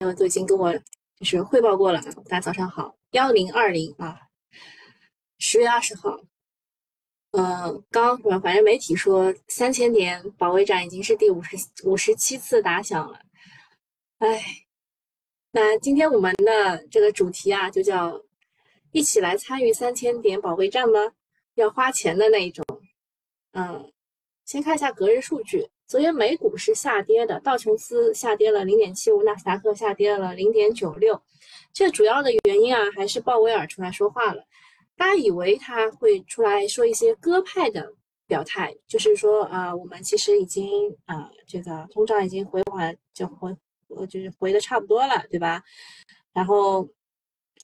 友都已经跟我就是汇报过了，大家早上好，幺零二零啊，十月二十号，呃，刚反正媒体说三千点保卫战已经是第五十五十七次打响了，哎，那今天我们的这个主题啊，就叫一起来参与三千点保卫战吗？要花钱的那一种，嗯，先看一下隔日数据。昨天美股是下跌的，道琼斯下跌了零点七五，纳斯达克下跌了零点九六。这主要的原因啊，还是鲍威尔出来说话了。大家以为他会出来说一些鸽派的表态，就是说啊，我们其实已经啊，这个通胀已经回缓，就回呃，就是回的差不多了，对吧？然后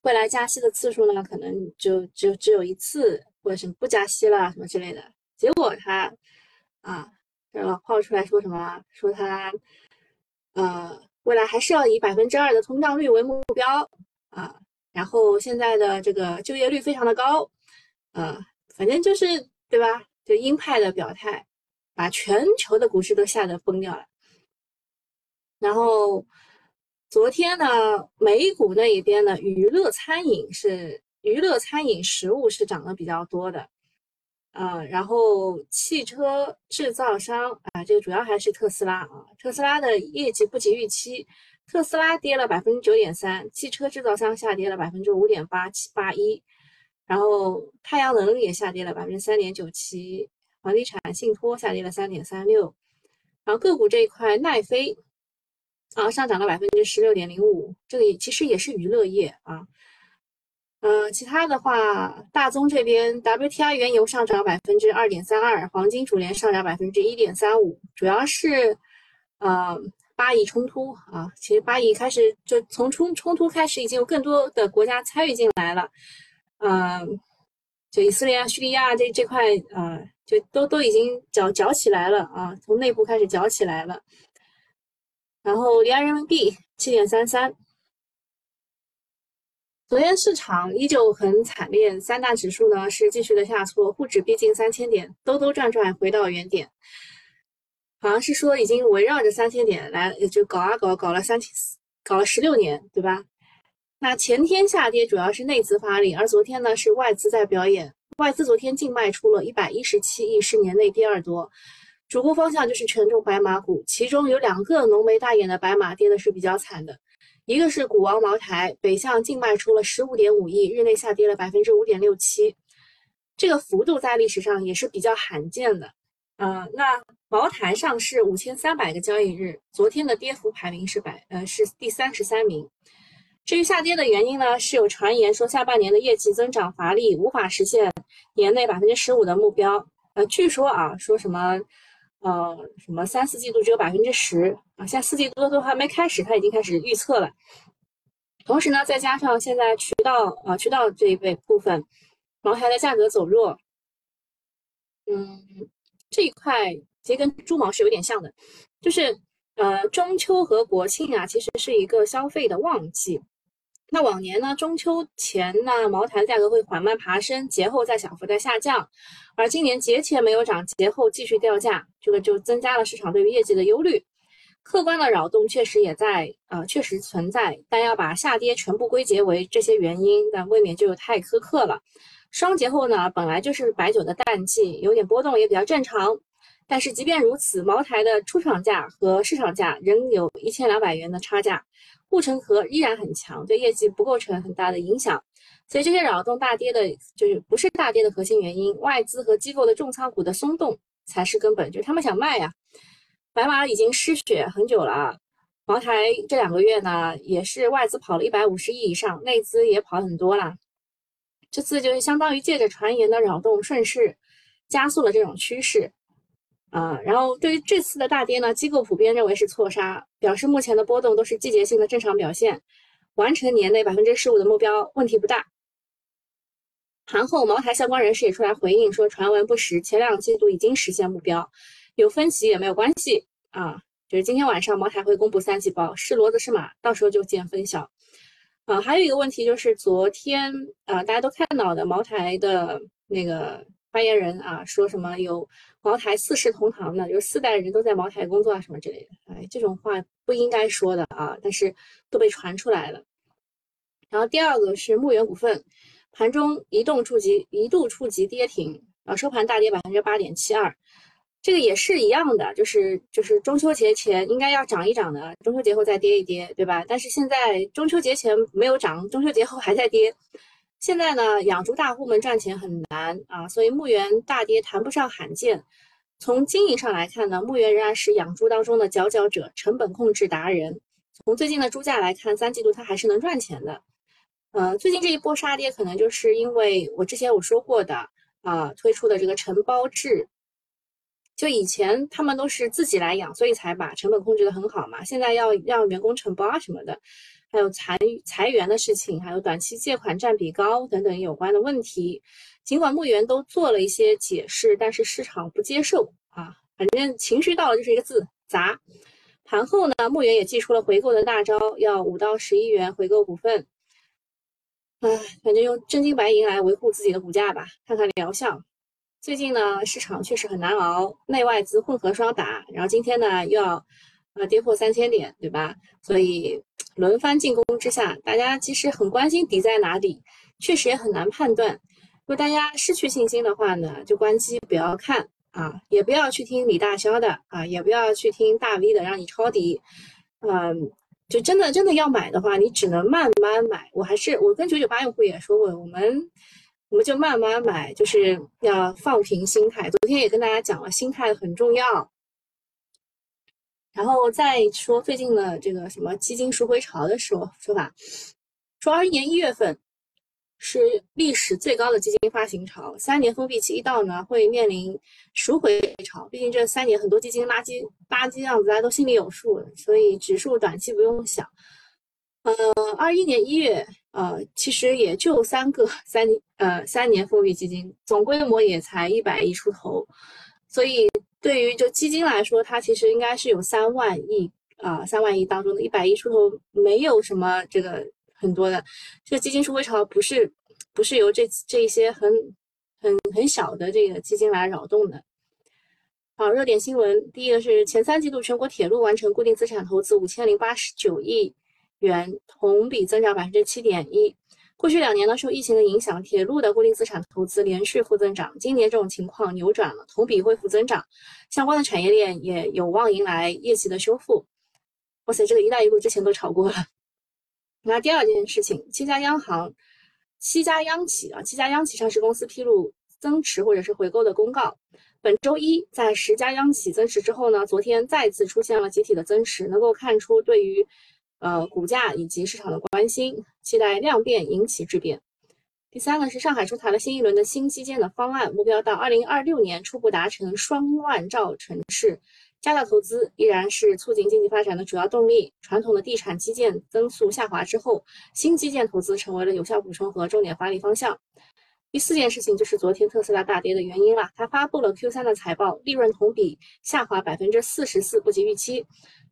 未来加息的次数呢，可能就就只有一次，或者是不加息了什么之类的。结果他啊。老炮出来说什么？说他，呃，未来还是要以百分之二的通胀率为目标啊。然后现在的这个就业率非常的高，呃，反正就是对吧？就鹰派的表态，把全球的股市都吓得崩掉了。然后昨天呢，美股那一边呢，娱乐餐饮是娱乐餐饮食物是涨得比较多的。啊，然后汽车制造商啊，这个主要还是特斯拉啊，特斯拉的业绩不及预期，特斯拉跌了百分之九点三，汽车制造商下跌了百分之五点八七八一，然后太阳能也下跌了百分之三点九七，房地产信托下跌了三点三六，然后个股这一块，奈飞啊上涨了百分之十六点零五，这个也其实也是娱乐业啊。呃，其他的话，大宗这边 WTI 原油上涨百分之二点三二，黄金主连上涨百分之一点三五，主要是呃巴以冲突啊，其实巴以开始就从冲冲突开始，已经有更多的国家参与进来了，嗯，就以色列啊、叙利亚这这块啊，就都都已经搅搅起来了啊，从内部开始搅起来了，然后离岸人民币七点三三。昨天市场依旧很惨烈，三大指数呢是继续的下挫，沪指逼近三千点，兜兜转转回到原点，好像是说已经围绕着三千点来，就搞啊搞，搞了三千，搞了十六年，对吧？那前天下跌主要是内资发力，而昨天呢是外资在表演，外资昨天净卖出了一百一十七亿，是年内第二多，主攻方向就是权重白马股，其中有两个浓眉大眼的白马跌的是比较惨的。一个是股王茅台，北向净卖出了十五点五亿，日内下跌了百分之五点六七，这个幅度在历史上也是比较罕见的。呃，那茅台上市五千三百个交易日，昨天的跌幅排名是百呃是第三十三名。至于下跌的原因呢，是有传言说下半年的业绩增长乏力，无法实现年内百分之十五的目标。呃，据说啊，说什么？呃，什么三四季度只有百分之十啊？现在四季度都还没开始，他已经开始预测了。同时呢，再加上现在渠道啊，渠道这一类部分，茅台的价格走弱，嗯，这一块其实跟猪毛是有点像的，就是呃，中秋和国庆啊，其实是一个消费的旺季。那往年呢，中秋前呢，茅台价格会缓慢爬升，节后再小幅的下降，而今年节前没有涨，节后继续掉价，这个就增加了市场对于业绩的忧虑。客观的扰动确实也在，呃，确实存在，但要把下跌全部归结为这些原因，那未免就太苛刻了。双节后呢，本来就是白酒的淡季，有点波动也比较正常。但是即便如此，茅台的出厂价和市场价仍有一千两百元的差价。护城河依然很强，对业绩不构成很大的影响，所以这些扰动大跌的，就是不是大跌的核心原因。外资和机构的重仓股的松动才是根本，就是他们想卖呀。白马已经失血很久了啊，茅台这两个月呢，也是外资跑了一百五十亿以上，内资也跑很多了。这次就是相当于借着传言的扰动，顺势加速了这种趋势。啊，然后对于这次的大跌呢，机构普遍认为是错杀，表示目前的波动都是季节性的正常表现，完成年内百分之十五的目标问题不大。盘后，茅台相关人士也出来回应说，传闻不实，前两季度已经实现目标，有分歧也没有关系啊。就是今天晚上茅台会公布三季报，是骡子是马，到时候就见分晓。啊，还有一个问题就是昨天啊，大家都看到的茅台的那个。发言人啊说什么有茅台四世同堂的，就是四代人都在茅台工作啊什么之类的，哎，这种话不应该说的啊，但是都被传出来了。然后第二个是牧原股份，盘中一度触及一度触及跌停，啊，收盘大跌百分之八点七二。这个也是一样的，就是就是中秋节前应该要涨一涨的，中秋节后再跌一跌，对吧？但是现在中秋节前没有涨，中秋节后还在跌。现在呢，养猪大户们赚钱很难啊，所以牧原大跌谈不上罕见。从经营上来看呢，牧原仍然是养猪当中的佼佼者，成本控制达人。从最近的猪价来看，三季度它还是能赚钱的。呃，最近这一波杀跌，可能就是因为我之前我说过的啊，推出的这个承包制。就以前他们都是自己来养，所以才把成本控制得很好嘛。现在要让员工承包啊什么的，还有裁裁员的事情，还有短期借款占比高等等有关的问题。尽管牧原都做了一些解释，但是市场不接受啊。反正情绪到了就是一个字砸。盘后呢，牧原也祭出了回购的大招，要五到十亿元回购股份。唉，反正用真金白银来维护自己的股价吧，看看疗效。最近呢，市场确实很难熬，内外资混合双打，然后今天呢又要呃跌破三千点，对吧？所以轮番进攻之下，大家其实很关心底在哪里，确实也很难判断。如果大家失去信心的话呢，就关机不要看啊，也不要去听李大霄的啊，也不要去听大 V 的让你抄底，嗯，就真的真的要买的话，你只能慢慢买。我还是我跟九九八用户也说过，我们。我们就慢慢买，就是要放平心态。昨天也跟大家讲了，心态很重要。然后再说最近的这个什么基金赎回潮的说说法，说二一年一月份是历史最高的基金发行潮，三年封闭期一到呢，会面临赎回潮。毕竟这三年很多基金垃圾垃圾样子，大家都心里有数，所以指数短期不用想。呃，二一年一月。呃，其实也就三个三呃三年封闭基金，总规模也才一百亿出头，所以对于就基金来说，它其实应该是有三万亿啊，三万亿当中的一百亿出头，没有什么这个很多的，这个基金赎回潮不是不是由这这一些很很很小的这个基金来扰动的。好，热点新闻，第一个是前三季度全国铁路完成固定资产投资五千零八十九亿。元同比增长百分之七点一。过去两年呢，受疫情的影响，铁路的固定资产投资连续负增长。今年这种情况扭转了，同比恢复增长，相关的产业链也有望迎来业绩的修复。哇塞，这个“一带一路”之前都炒过了。那第二件事情，七家央行、七家央企啊，七家央企上市公司披露增持或者是回购的公告。本周一，在十家央企增持之后呢，昨天再次出现了集体的增持，能够看出对于。呃，股价以及市场的关心，期待量变引起质变。第三个是上海出台了新一轮的新基建的方案，目标到二零二六年初步达成双万兆城市，加大投资依然是促进经济发展的主要动力。传统的地产基建增速下滑之后，新基建投资成为了有效补充和重点发力方向。第四件事情就是昨天特斯拉大跌的原因了，它发布了 Q 三的财报，利润同比下滑百分之四十四，不及预期。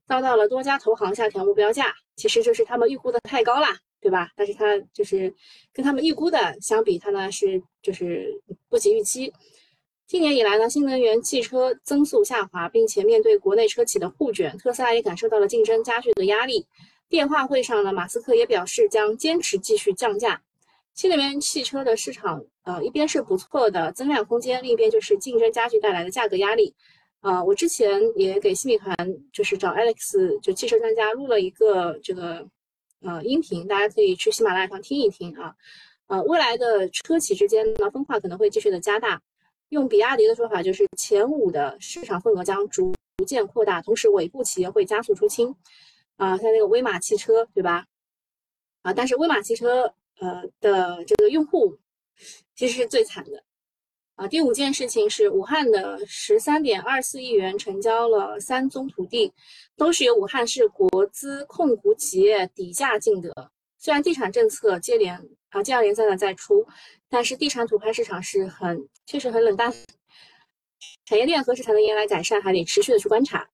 遭到了多家投行下调目标价，其实就是他们预估的太高啦，对吧？但是它就是跟他们预估的相比，它呢是就是不及预期。今年以来呢，新能源汽车增速下滑，并且面对国内车企的互卷，特斯拉也感受到了竞争加剧的压力。电话会上呢，马斯克也表示将坚持继续降价。新能源汽车的市场，呃，一边是不错的增量空间，另一边就是竞争加剧带来的价格压力。啊，我之前也给新米团，就是找 Alex，就汽车专家录了一个这个呃音频，大家可以去喜马拉雅上听一听啊。呃，未来的车企之间呢分化可能会继续的加大，用比亚迪的说法就是前五的市场份额将逐渐扩大，同时尾部企业会加速出清。啊，像那个威马汽车，对吧？啊，但是威马汽车呃的这个用户其实是最惨的。啊，第五件事情是武汉的十三点二四亿元成交了三宗土地，都是由武汉市国资控股企业底价竞得。虽然地产政策接连啊接二连三的在出，但是地产土拍市场是很确实很冷淡。产业链何时才能迎来改善，还得持续的去观察。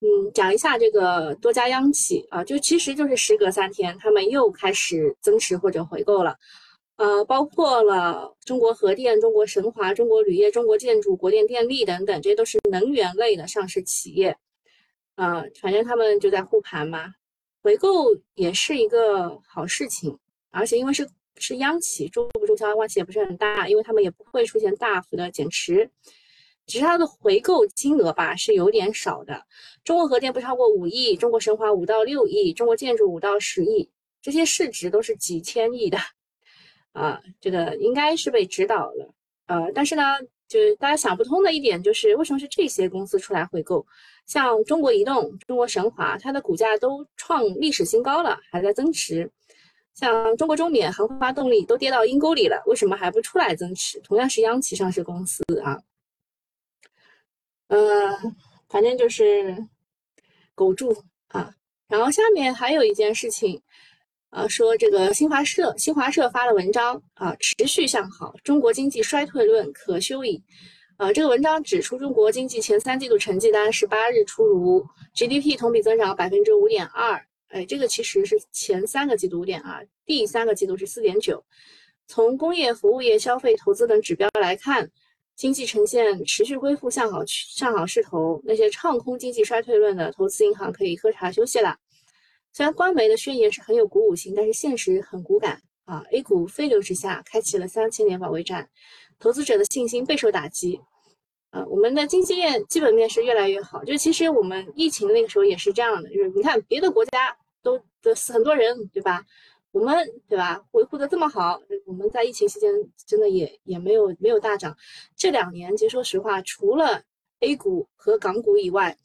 嗯，讲一下这个多家央企啊，就其实就是时隔三天，他们又开始增持或者回购了。呃，包括了中国核电、中国神华、中国铝业、中国建筑、国电电力等等，这些都是能源类的上市企业。呃，反正他们就在护盘嘛，回购也是一个好事情，而且因为是是央企，中不中销关系也不是很大，因为他们也不会出现大幅的减持。只是它的回购金额吧是有点少的，中国核电不超过五亿，中国神华五到六亿，中国建筑五到十亿，这些市值都是几千亿的，啊，这个应该是被指导了，呃，但是呢，就是大家想不通的一点就是，为什么是这些公司出来回购？像中国移动、中国神华，它的股价都创历史新高了，还在增持；像中国中免、航发动力都跌到阴沟里了，为什么还不出来增持？同样是央企上市公司啊。嗯，反正就是苟住啊。然后下面还有一件事情，啊，说这个新华社，新华社发了文章啊，持续向好，中国经济衰退论可休矣。啊，这个文章指出，中国经济前三季度成绩单十八日出炉，GDP 同比增长百分之五点二。哎，这个其实是前三个季度五点二，第三个季度是四点九。从工业、服务业、消费、投资等指标来看。经济呈现持续恢复向好向好势头，那些唱空经济衰退论的投资银行可以喝茶休息了。虽然官媒的宣言是很有鼓舞性，但是现实很骨感啊！A 股飞流直下，开启了三千点保卫战，投资者的信心备受打击。啊，我们的经济面基本面是越来越好，就其实我们疫情那个时候也是这样的，就是你看别的国家都都死很多人，对吧？我们对吧？维护的这么好，我们在疫情期间真的也也没有没有大涨。这两年，其实说实话，除了 A 股和港股以外，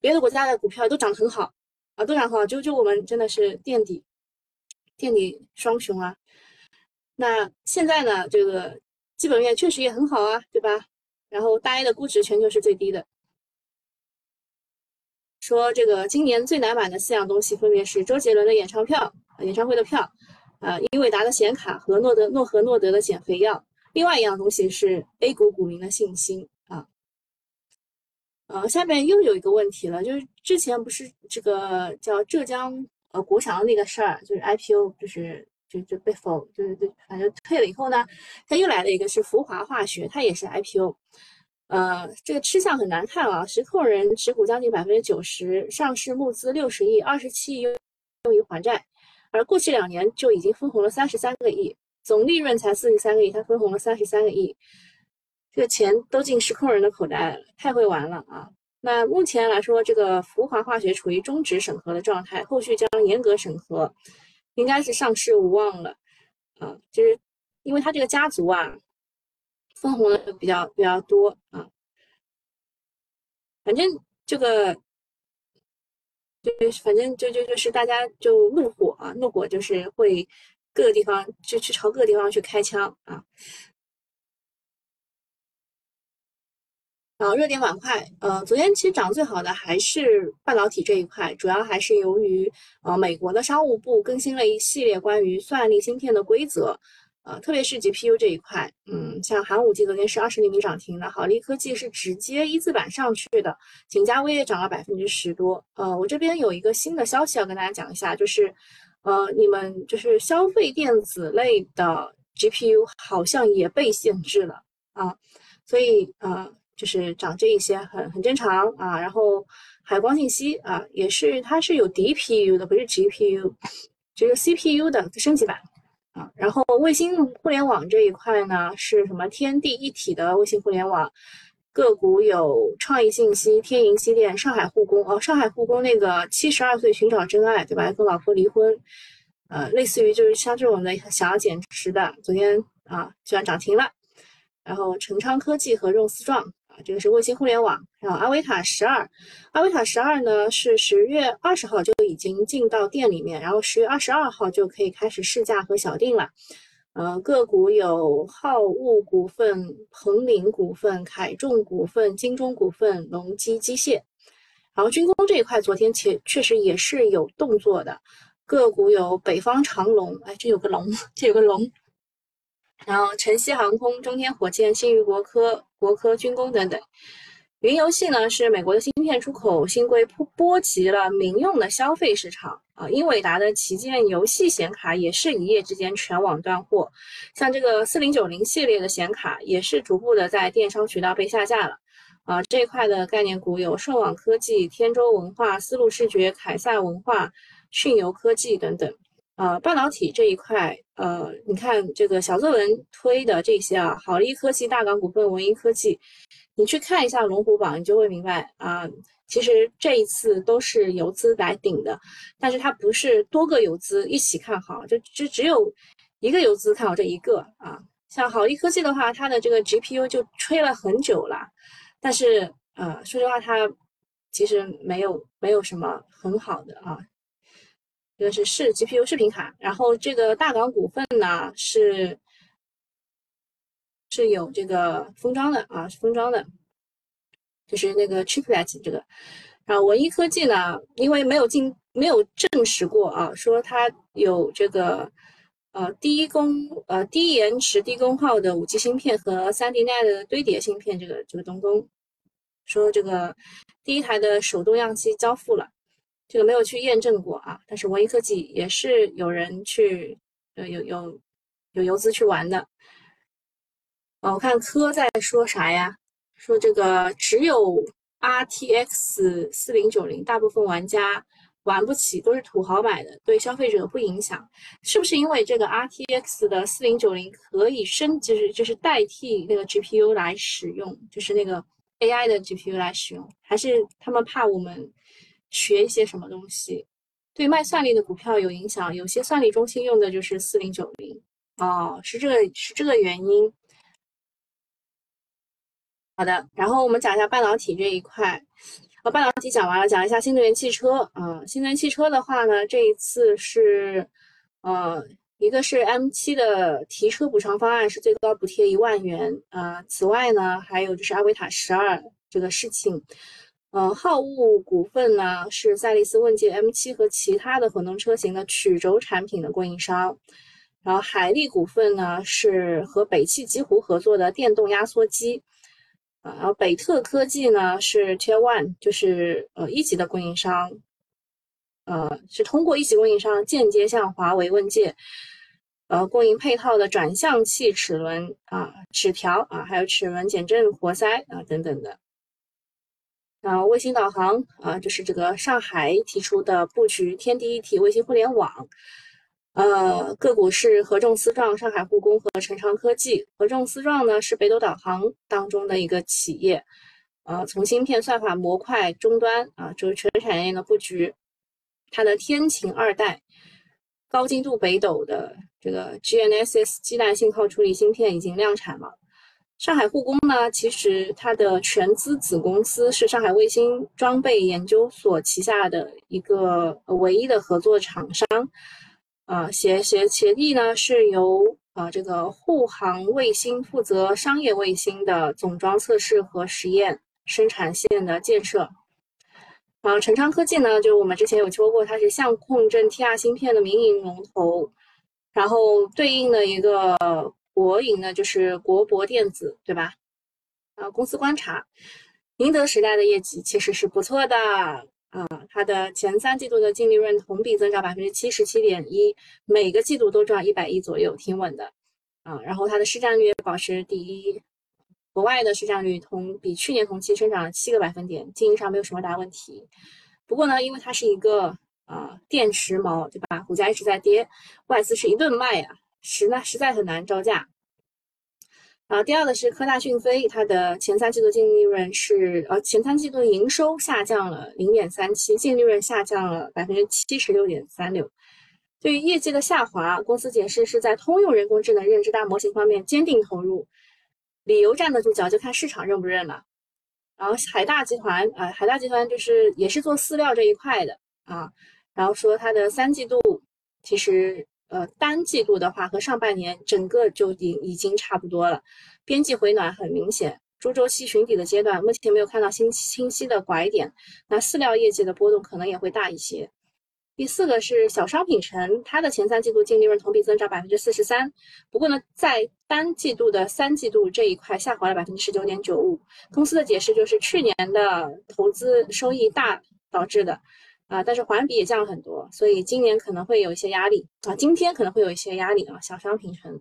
别的国家的股票都涨得很好啊，都涨好。就就我们真的是垫底，垫底双雄啊。那现在呢，这个基本面确实也很好啊，对吧？然后大 A 的估值全球是最低的。说这个今年最难买的四样东西，分别是周杰伦的演唱票。演唱会的票，呃，英伟达的显卡和诺德诺和诺德的减肥药。另外一样东西是 A 股股民的信心。呃，下面又有一个问题了，就是之前不是这个叫浙江呃国强的那个事儿，就是 IPO，就是就就被否，就是就反正退了以后呢，他又来了一个是福华化学，它也是 IPO。呃，这个吃相很难看啊，实控人持股将近百分之九十，上市募资六十亿，二十七亿用用于还债。而过去两年就已经分红了三十三个亿，总利润才四十三个亿，他分红了三十三个亿，这个钱都进实控人的口袋了，太会玩了啊！那目前来说，这个福华化学处于终止审核的状态，后续将严格审核，应该是上市无望了啊！就是因为他这个家族啊，分红的比较比较多啊，反正这个。就反正就就就是大家就怒火啊，怒火就是会各个地方就去朝各个地方去开枪啊。啊热点板块，呃，昨天其实涨最好的还是半导体这一块，主要还是由于呃美国的商务部更新了一系列关于算力芯片的规则。呃，特别是 GPU 这一块，嗯，像寒武纪昨天是二十厘米涨停的，好利科技是直接一字板上去的，景嘉微也涨了百分之十多。呃，我这边有一个新的消息要跟大家讲一下，就是，呃，你们就是消费电子类的 GPU 好像也被限制了啊，所以呃，就是涨这一些很很正常啊。然后海光信息啊，也是它是有 DPU 的，不是 GPU，只有 CPU 的升级版。啊，然后卫星互联网这一块呢，是什么天地一体的卫星互联网，个股有创意信息、天银机电、上海护工哦，上海护工那个七十二岁寻找真爱，对吧？跟老婆离婚，呃，类似于就是像这种的想要减持的，昨天啊居然涨停了，然后成昌科技和肉丝状。这个是卫星互联网，然后阿维塔十二，阿维塔十二呢是十月二十号就已经进到店里面，然后十月二十二号就可以开始试驾和小定了。呃，个股有浩物股份、鹏林股份、凯众股份、金中股份、隆基机械。然后军工这一块，昨天确确实也是有动作的，个股有北方长龙，哎，这有个龙，这有个龙。然后晨曦航空、中天火箭、新余国科、国科军工等等，云游戏呢是美国的芯片出口新规波波及了民用的消费市场啊，英伟达的旗舰游戏显卡也是一夜之间全网断货，像这个四零九零系列的显卡也是逐步的在电商渠道被下架了啊。这一块的概念股有顺网科技、天舟文化、丝路视觉、凯撒文化、迅游科技等等。呃，半导体这一块，呃，你看这个小作文推的这些啊，好利科技、大港股份、文一科技。你去看一下龙虎榜，你就会明白啊，其实这一次都是游资来顶的，但是它不是多个游资一起看好，就就只有一个游资看好这一个啊。像好利科技的话，它的这个 GPU 就吹了很久了，但是呃，说实话，它其实没有没有什么很好的啊。这个是是 GPU 视频卡，然后这个大港股份呢是。是有这个封装的啊，是封装的，就是那个 chiplet 这个。然后文一科技呢，因为没有进，没有证实过啊，说它有这个呃低功呃低延迟低功耗的五 G 芯片和三 D NAND 的堆叠芯片这个这个东东，说这个第一台的手动样机交付了，这个没有去验证过啊。但是文一科技也是有人去呃有有有游资去玩的。哦，我看科在说啥呀？说这个只有 RTX 四零九零，大部分玩家玩不起，都是土豪买的，对消费者不影响。是不是因为这个 RTX 的四零九零可以升，就是就是代替那个 GPU 来使用，就是那个 AI 的 GPU 来使用？还是他们怕我们学一些什么东西，对卖算力的股票有影响？有些算力中心用的就是四零九零。哦，是这个是这个原因。好的，然后我们讲一下半导体这一块。呃，半导体讲完了，讲一下新能源汽车。啊，新能源汽车的话呢，这一次是，呃，一个是 M7 的提车补偿方案是最高补贴一万元。啊，此外呢，还有就是阿维塔十二这个事情。呃，浩物股份呢是赛力斯问界 M7 和其他的混动车型的曲轴产品的供应商。然后海力股份呢是和北汽极狐合作的电动压缩机。啊，然后北特科技呢是 Tier One，就是呃一级的供应商，呃是通过一级供应商间接向华为问界，呃供应配套的转向器齿轮啊、齿条啊，还有齿轮减震活塞啊等等的。啊卫星导航啊，就是这个上海提出的布局天地一体卫星互联网。呃，个股是合众思壮、上海护工和成长科技。合众思壮呢是北斗导航当中的一个企业，呃，从芯片、算法、模块、终端啊，就是全产业链的布局。它的天晴二代高精度北斗的这个 GNSS 基带信号处理芯片已经量产了。上海护工呢，其实它的全资子公司是上海卫星装备研究所旗下的一个唯一的合作厂商。啊，协协协议呢是由啊这个护航卫星负责商业卫星的总装测试和实验生产线的建设。啊，成昌科技呢，就我们之前有说过，它是相控阵 TR 芯片的民营龙头，然后对应的一个国营呢就是国博电子，对吧？啊，公司观察，宁德时代的业绩其实是不错的。啊，它的前三季度的净利润同比增长百分之七十七点一，每个季度都赚一百亿左右，挺稳的。啊，然后它的市占率保持第一，国外的市占率同比去年同期增长了七个百分点，经营上没有什么大问题。不过呢，因为它是一个啊电池毛，对吧？股价一直在跌，外资是一顿卖呀，实呢实在很难招架。啊，第二个是科大讯飞，它的前三季度净利润是呃，前三季度营收下降了零点三七，净利润下降了百分之七十六点三六。对于业绩的下滑，公司解释是在通用人工智能认知大模型方面坚定投入，理由站得住脚，就看市场认不认了。然后海大集团啊，海大集团就是也是做饲料这一块的啊，然后说它的三季度其实。呃，单季度的话和上半年整个就已已经差不多了，边际回暖很明显，猪周期寻底的阶段，目前没有看到新清晰的拐点，那饲料业绩的波动可能也会大一些。第四个是小商品城，它的前三季度净利润同比增长百分之四十三，不过呢，在单季度的三季度这一块下滑了百分之十九点九五。公司的解释就是去年的投资收益大导致的，啊，但是环比也降了很多，所以今年可能会有一些压力啊，今天可能会有一些压力啊。小商品城，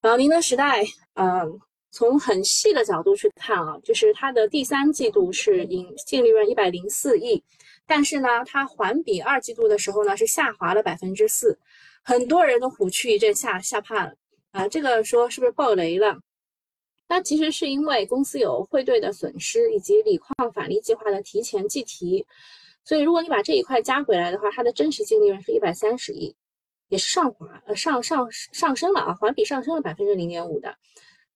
然后宁德时代，嗯，从很细的角度去看啊，就是它的第三季度是盈净利润一百零四亿。但是呢，它环比二季度的时候呢是下滑了百分之四，很多人都虎躯一震，吓吓怕了啊！这个说是不是爆雷了？那其实是因为公司有汇兑的损失以及锂矿返利计划的提前计提，所以如果你把这一块加回来的话，它的真实净利润是一百三十亿，也是上滑呃上上上升了啊，环比上升了百分之零点五的。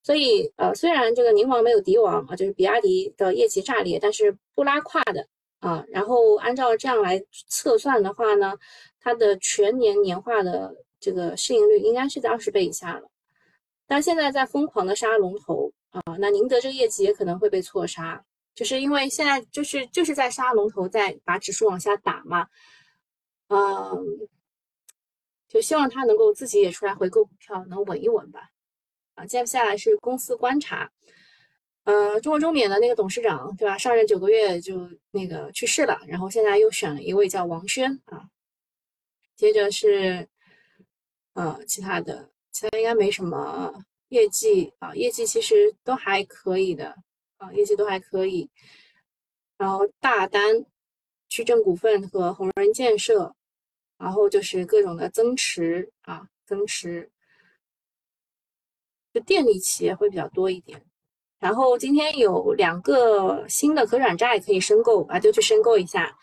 所以呃，虽然这个宁王没有敌王啊，就是比亚迪的业绩炸裂，但是不拉胯的。啊，然后按照这样来测算的话呢，它的全年年化的这个市盈率应该是在二十倍以下了。但现在在疯狂的杀龙头啊，那宁德这个业绩也可能会被错杀，就是因为现在就是就是在杀龙头，在把指数往下打嘛。嗯，就希望他能够自己也出来回购股票，能稳一稳吧。啊，接下来是公司观察。呃，中国中免的那个董事长，对吧？上任九个月就那个去世了，然后现在又选了一位叫王轩啊。接着是呃其他的，其他应该没什么业绩啊，业绩其实都还可以的啊，业绩都还可以。然后大单、矩阵股份和红人建设，然后就是各种的增持啊，增持，就电力企业会比较多一点。然后今天有两个新的可转债可以申购啊，就去申购一下。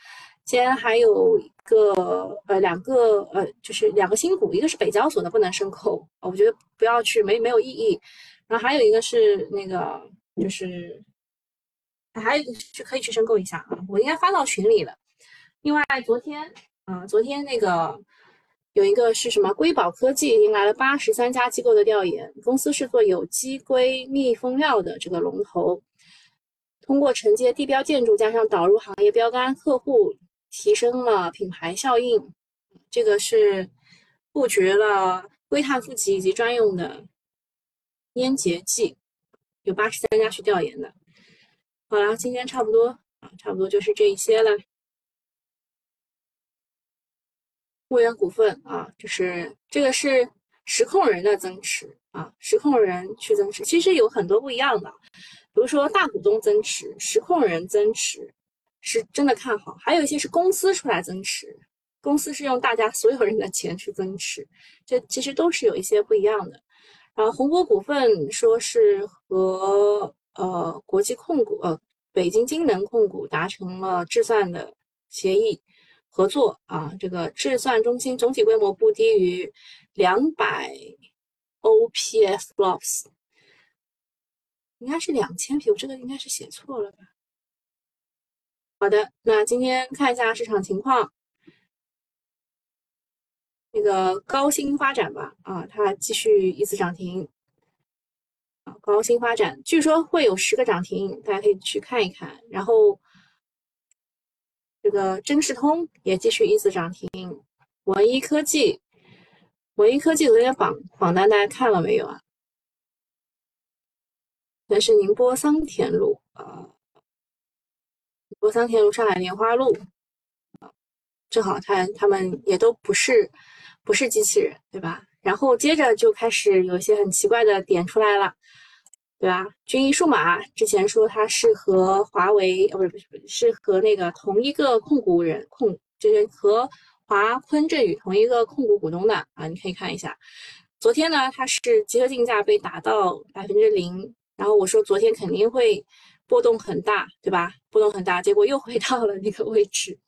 今天还有一个呃两个呃就是两个新股，一个是北交所的不能申购，我觉得不要去，没没有意义。然后还有一个是那个就是还有去可以去申购一下啊，我应该发到群里了。另外昨天啊昨天那个。有一个是什么？硅宝科技迎来了八十三家机构的调研，公司是做有机硅密封料的这个龙头，通过承接地标建筑加上导入行业标杆客户，提升了品牌效应。这个是布局了硅碳负极以及专用的粘结剂，有八十三家去调研的。好了，今天差不多啊，差不多就是这一些了。牧原股份啊，就是这个是实控人的增持啊，实控人去增持，其实有很多不一样的，比如说大股东增持，实控人增持是真的看好，还有一些是公司出来增持，公司是用大家所有人的钱去增持，这其实都是有一些不一样的。然后宏博股份说是和呃国际控股呃北京金能控股达成了智算的协议。合作啊，这个智算中心总体规模不低于两百 OPF blocks，应该是两千匹，我这个应该是写错了吧？好的，那今天看一下市场情况，那个高新发展吧，啊，它继续一次涨停，啊高新发展据说会有十个涨停，大家可以去看一看，然后。这个真视通也继续一次涨停，文一科技，文一科技昨天榜榜单大家看了没有啊？那是宁波桑田路啊，宁波桑田路、上海莲花路啊，正好看他们也都不是不是机器人，对吧？然后接着就开始有一些很奇怪的点出来了。对吧？军医数码之前说它是和华为，呃，不是不是是，和那个同一个控股人控，就是和华坤振宇同一个控股股东的啊，你可以看一下。昨天呢，它是集合竞价被打到百分之零，然后我说昨天肯定会波动很大，对吧？波动很大，结果又回到了那个位置，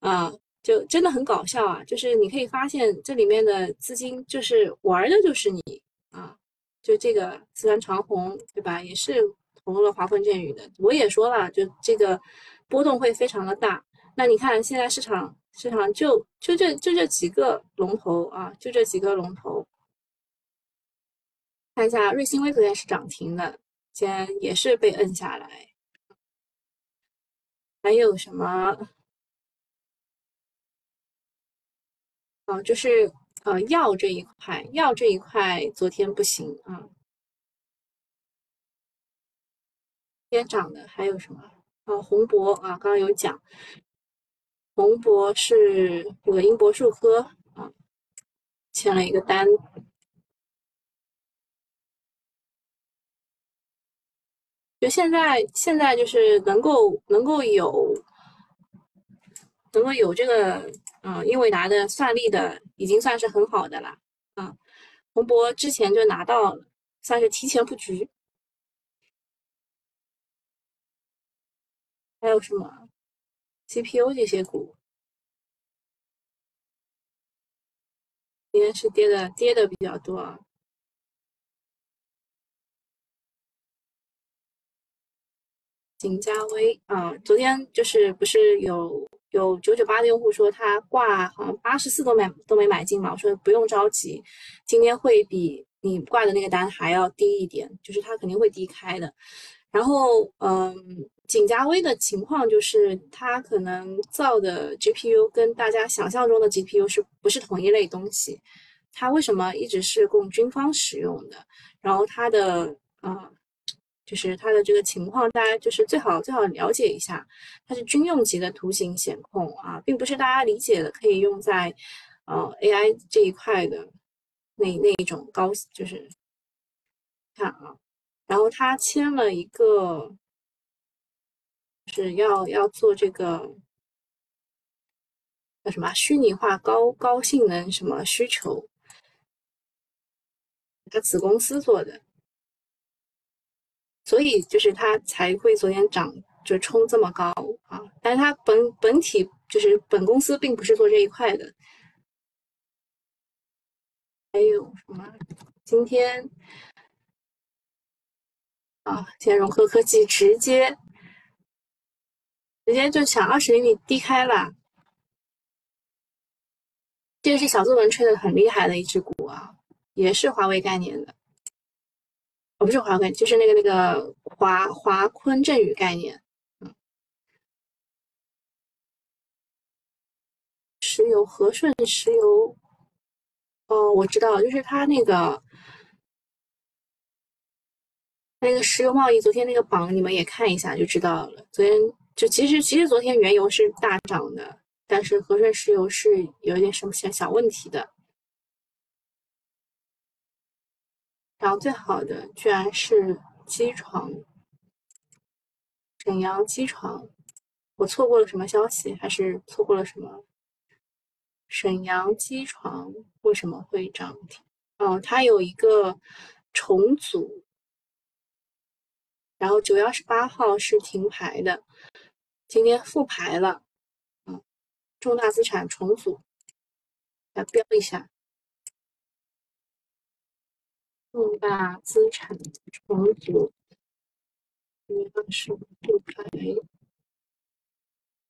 啊，就真的很搞笑啊！就是你可以发现这里面的资金就是玩的就是你啊。就这个四川长虹，对吧？也是投入了华坤振宇的。我也说了，就这个波动会非常的大。那你看现在市场市场就就这就这几个龙头啊，就这几个龙头。看一下瑞星微昨天是涨停的，今天也是被摁下来。还有什么？啊，就是呃药这一块，药这一块昨天不行啊。今天涨的还有什么？啊，宏博啊，刚刚有讲，宏博是这个英博数科啊，签了一个单。就现在，现在就是能够能够有能够有这个嗯英伟达的算力的，已经算是很好的了啊。宏博之前就拿到了，算是提前布局。还有什么 CPU 这些股，今天是跌的跌的比较多啊。景嘉微啊，昨天就是不是有有九九八的用户说他挂好像八十四都没都没买进嘛？我说不用着急，今天会比你挂的那个单还要低一点，就是它肯定会低开的。然后嗯，景嘉微的情况就是它可能造的 GPU 跟大家想象中的 GPU 是不是同一类东西？它为什么一直是供军方使用的？然后它的啊。就是它的这个情况，大家就是最好最好了解一下，它是军用级的图形显控啊，并不是大家理解的可以用在呃 AI 这一块的那那一种高，就是看啊，然后他签了一个是要要做这个叫什么虚拟化高高性能什么需求，他子公司做的。所以就是它才会昨天涨，就冲这么高啊！但是它本本体就是本公司并不是做这一块的。还有什么？今天啊，今天融合科技直接直接就抢二十厘米低开了，这个是小作文吹的很厉害的一只股啊，也是华为概念的。哦，不是华坤，就是那个那个华华坤振宇概念，石油和顺石油，哦，我知道，就是他那个那个石油贸易，昨天那个榜你们也看一下就知道了。昨天就其实其实昨天原油是大涨的，但是和顺石油是有一点什么小小问题的。然后最好的居然是机床，沈阳机床，我错过了什么消息，还是错过了什么？沈阳机床为什么会涨停？哦，它有一个重组，然后九月二十八号是停牌的，今天复牌了，嗯，重大资产重组，来标一下。重大资产重组，九月二十五开，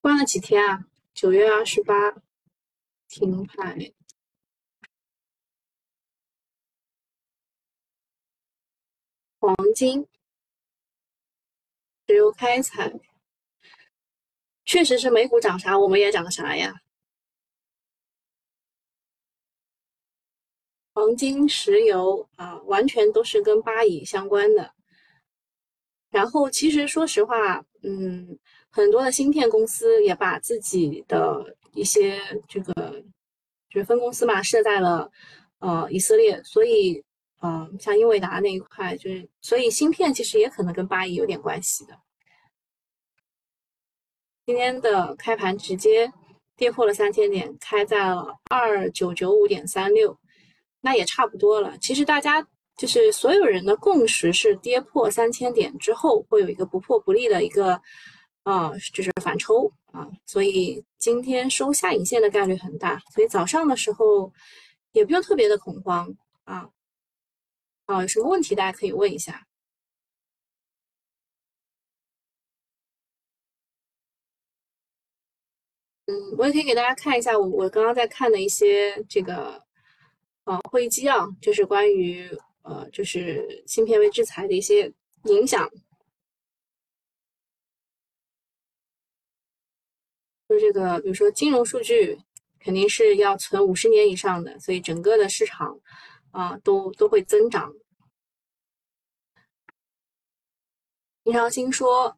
关了几天啊？九月二十八停牌。黄金，石油开采，确实是美股涨啥，我们也涨啥呀。黄金、石油啊，完全都是跟巴以相关的。然后，其实说实话，嗯，很多的芯片公司也把自己的一些这个就是分公司嘛设在了呃以色列，所以嗯，像英伟达那一块，就是所以芯片其实也可能跟巴以有点关系的。今天的开盘直接跌破了三千点，开在了二九九五点三六。那也差不多了。其实大家就是所有人的共识是，跌破三千点之后会有一个不破不立的一个，啊，就是反抽啊。所以今天收下影线的概率很大。所以早上的时候也不用特别的恐慌啊。啊，有什么问题大家可以问一下。嗯，我也可以给大家看一下我我刚刚在看的一些这个。呃，会议纪要就是关于呃，就是芯片被制裁的一些影响，就这个，比如说金融数据，肯定是要存五十年以上的，所以整个的市场啊都都会增长。平常心说，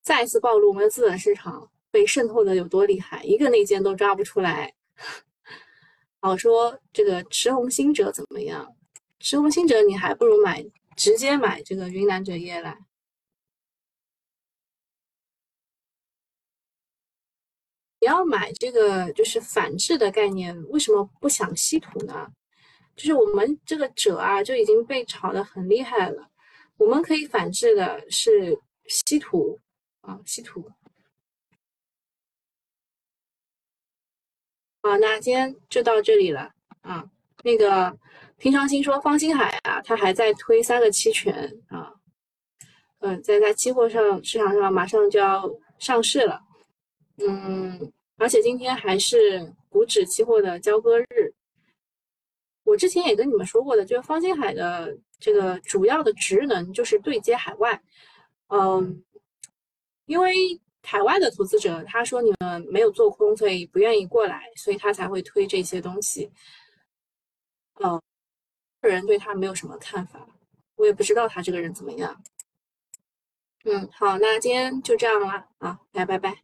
再次暴露我们的资本市场被渗透的有多厉害，一个内奸都抓不出来。好说这个持红心者怎么样？持红心者你还不如买直接买这个云南锗业来。你要买这个就是反制的概念，为什么不想稀土呢？就是我们这个锗啊就已经被炒得很厉害了，我们可以反制的是稀土啊，稀土。啊，那今天就到这里了啊。那个平常心说方星海啊，他还在推三个期权啊，嗯，在在期货上市场上马上就要上市了，嗯，而且今天还是股指期货的交割日。我之前也跟你们说过的，就是方星海的这个主要的职能就是对接海外，嗯，因为。海外的投资者他说你们没有做空，所以不愿意过来，所以他才会推这些东西。嗯，个人对他没有什么看法，我也不知道他这个人怎么样。嗯，好，那今天就这样了啊，大家拜拜。